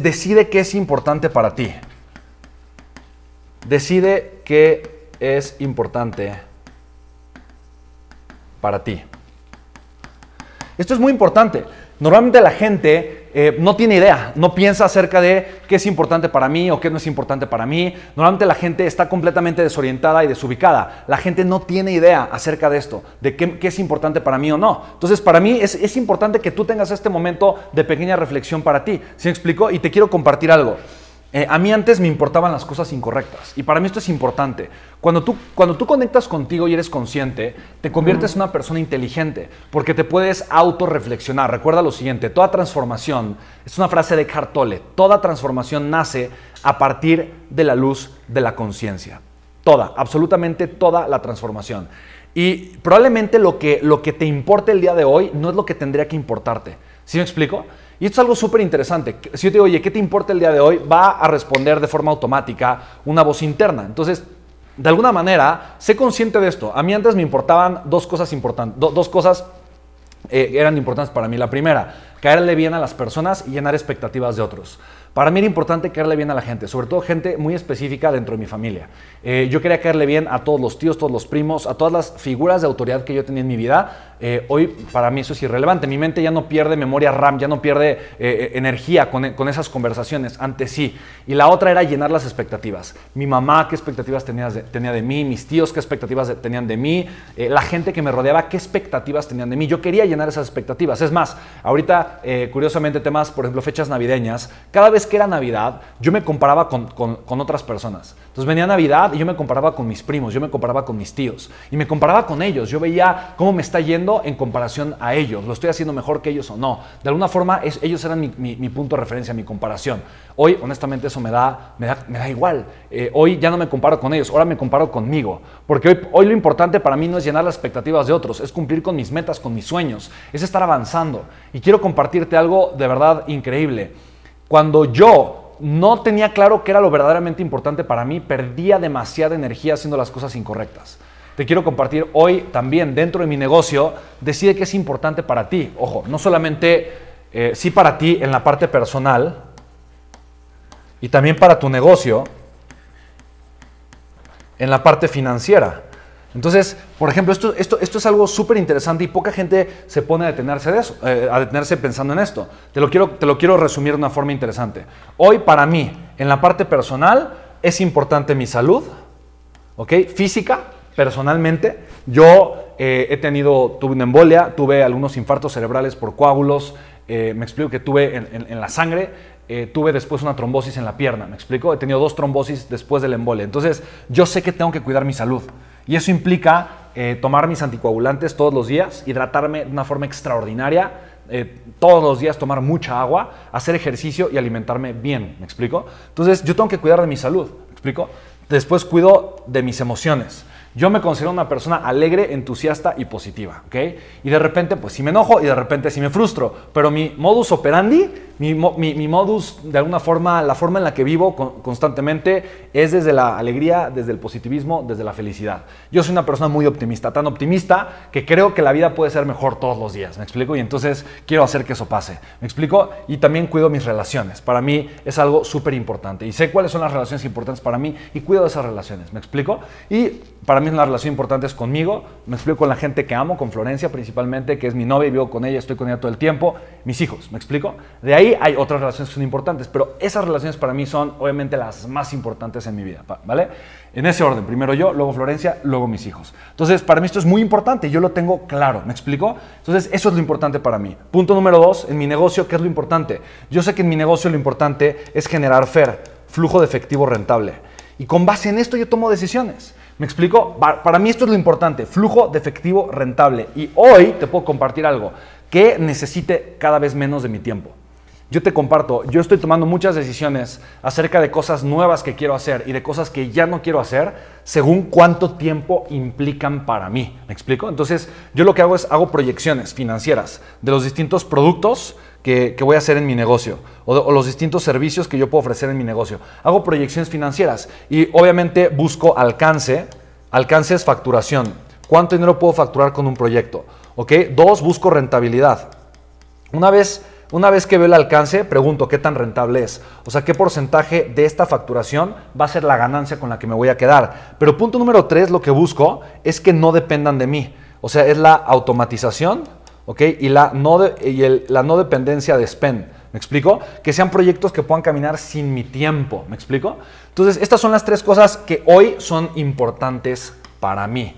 Decide qué es importante para ti. Decide qué es importante para ti. Esto es muy importante. Normalmente la gente eh, no tiene idea, no piensa acerca de qué es importante para mí o qué no es importante para mí. Normalmente la gente está completamente desorientada y desubicada. La gente no tiene idea acerca de esto, de qué, es importante para mí o no. Entonces, para mí es, importante que tú tengas este momento de pequeña reflexión para ti. ¿Sí me explico? Y te quiero compartir algo. Eh, a mí antes me importaban las cosas incorrectas y para mí esto es importante. Cuando tú, cuando tú conectas contigo y eres consciente, te conviertes en una persona inteligente porque te puedes autorreflexionar. Recuerda lo siguiente, toda transformación, es una frase de Cartole, toda transformación nace a partir de la luz de la conciencia. Toda, absolutamente toda la transformación. Y probablemente lo que, lo que te importe el día de hoy no es lo que tendría que importarte. ¿Sí me explico? Y esto es algo súper interesante. Si yo te digo, oye, ¿qué te importa el día de hoy? Va a responder de forma automática una voz interna. Entonces, de alguna manera, sé consciente de esto. A mí antes me importaban dos cosas importantes, dos cosas eh, eran importantes para mí. La primera, caerle bien a las personas y llenar expectativas de otros. Para mí era importante caerle bien a la gente, sobre todo gente muy específica dentro de mi familia. Eh, yo quería caerle bien a todos los tíos, todos los primos, a todas las figuras de autoridad que yo tenía en mi vida. Eh, hoy para mí eso es irrelevante. Mi mente ya no pierde memoria RAM, ya no pierde eh, energía con, con, esas conversaciones. Antes sí. Y la otra era llenar las expectativas. Mi mamá, qué expectativas tenía de, tenía de mí, mis tíos, qué expectativas tenían de mí, la gente que me rodeaba, qué expectativas tenían de mí. Yo quería llenar esas expectativas. Es más, ahorita, curiosamente, temas, por ejemplo, fechas navideñas, cada vez que era Navidad, yo me comparaba con, con, otras personas. Entonces venía Navidad y yo me comparaba con mis primos, yo me comparaba con mis tíos y me comparaba con ellos. Yo veía cómo me está yendo en comparación a ellos. ¿Lo estoy haciendo mejor que ellos o no? De alguna forma, ellos eran mi, punto de referencia, mi comparación. Hoy, honestamente, eso me da, me da, me da igual. Eh, hoy ya no me comparo con ellos, ahora me comparo conmigo. Porque hoy lo importante para mí no es llenar las expectativas de otros, es cumplir con mis metas, con mis sueños, es estar avanzando. Y quiero compartirte algo de verdad increíble. Cuando yo no tenía claro qué era lo verdaderamente importante para mí, perdía demasiada energía haciendo las cosas incorrectas. Te quiero compartir hoy también dentro de mi negocio, decide qué es importante para ti. Ojo, no solamente eh, sí para ti en la parte personal y también para tu negocio en la parte financiera. Entonces, por ejemplo, esto, esto, esto es algo súper interesante y poca gente se pone a detenerse, de eso, eh, a detenerse pensando en esto. Te lo, quiero, te lo quiero resumir de una forma interesante. Hoy, para mí, en la parte personal, es importante mi salud, ¿ok? Física, personalmente. Yo eh, he tenido, tuve una embolia, tuve algunos infartos cerebrales por coágulos, eh, me explico que tuve en, la sangre, tuve después una trombosis en la pierna, me explico, he tenido dos trombosis después del embolia. Entonces, yo sé que tengo que cuidar mi salud. Y eso implica eh, tomar mis anticoagulantes todos los días, hidratarme de una forma extraordinaria, eh, todos los días tomar mucha agua, hacer ejercicio y alimentarme bien, ¿me explico? Entonces yo tengo que cuidar de mi salud, ¿me explico? Después cuido de mis emociones. Yo me considero una persona alegre, entusiasta y positiva, ¿ok? Y de repente, pues sí me enojo y de repente sí me frustro, pero mi modus operandi mi, modus, de alguna forma, la forma en la que vivo constantemente es desde la alegría, desde el positivismo, desde la felicidad. Yo soy una persona muy optimista, tan optimista que creo que la vida puede ser mejor todos los días, ¿me explico? Y entonces quiero hacer que eso pase, ¿me explico? Y también cuido mis relaciones. Para mí es algo súper importante y sé cuáles son las relaciones importantes para mí y cuido esas relaciones, ¿me explico? Y para mí una relación importante es conmigo, me explico con la gente que amo, con Florencia principalmente, que es mi novia y vivo con ella, estoy con ella todo el tiempo, mis hijos, ¿me explico? De ahí hay otras relaciones que son importantes, pero esas relaciones para mí son obviamente las más importantes en mi vida, ¿vale? En ese orden, primero yo, luego Florencia, luego mis hijos. Entonces, para mí esto es muy importante, yo lo tengo claro, ¿me explico? Entonces, eso es lo importante para mí. Punto número dos, en mi negocio, ¿qué es lo importante? Yo sé que en mi negocio lo importante es generar FER, flujo de efectivo rentable. Y con base en esto yo tomo decisiones. ¿Me explico? Para mí esto es lo importante, flujo de efectivo rentable. Y hoy te puedo compartir algo que necesite cada vez menos de mi tiempo. Yo te comparto, yo estoy tomando muchas decisiones acerca de cosas nuevas que quiero hacer y de cosas que ya no quiero hacer según cuánto tiempo implican para mí. ¿Me explico? Entonces, yo lo que hago es hago proyecciones financieras de los distintos productos que, voy a hacer en mi negocio o, o, los distintos servicios que yo puedo ofrecer en mi negocio. Hago proyecciones financieras y obviamente busco alcance. Alcance es facturación. ¿Cuánto dinero puedo facturar con un proyecto? ¿Ok? Dos, busco rentabilidad. Una vez Una vez que veo el alcance, pregunto qué tan rentable es. O sea, qué porcentaje de esta facturación va a ser la ganancia con la que me voy a quedar. Pero punto número tres, lo que busco es que no dependan de mí. O sea, es la automatización ¿ok? y, la no, y la no dependencia de spend. ¿Me explico? Que sean proyectos que puedan caminar sin mi tiempo. ¿Me explico? Entonces, estas son las tres cosas que hoy son importantes para mí.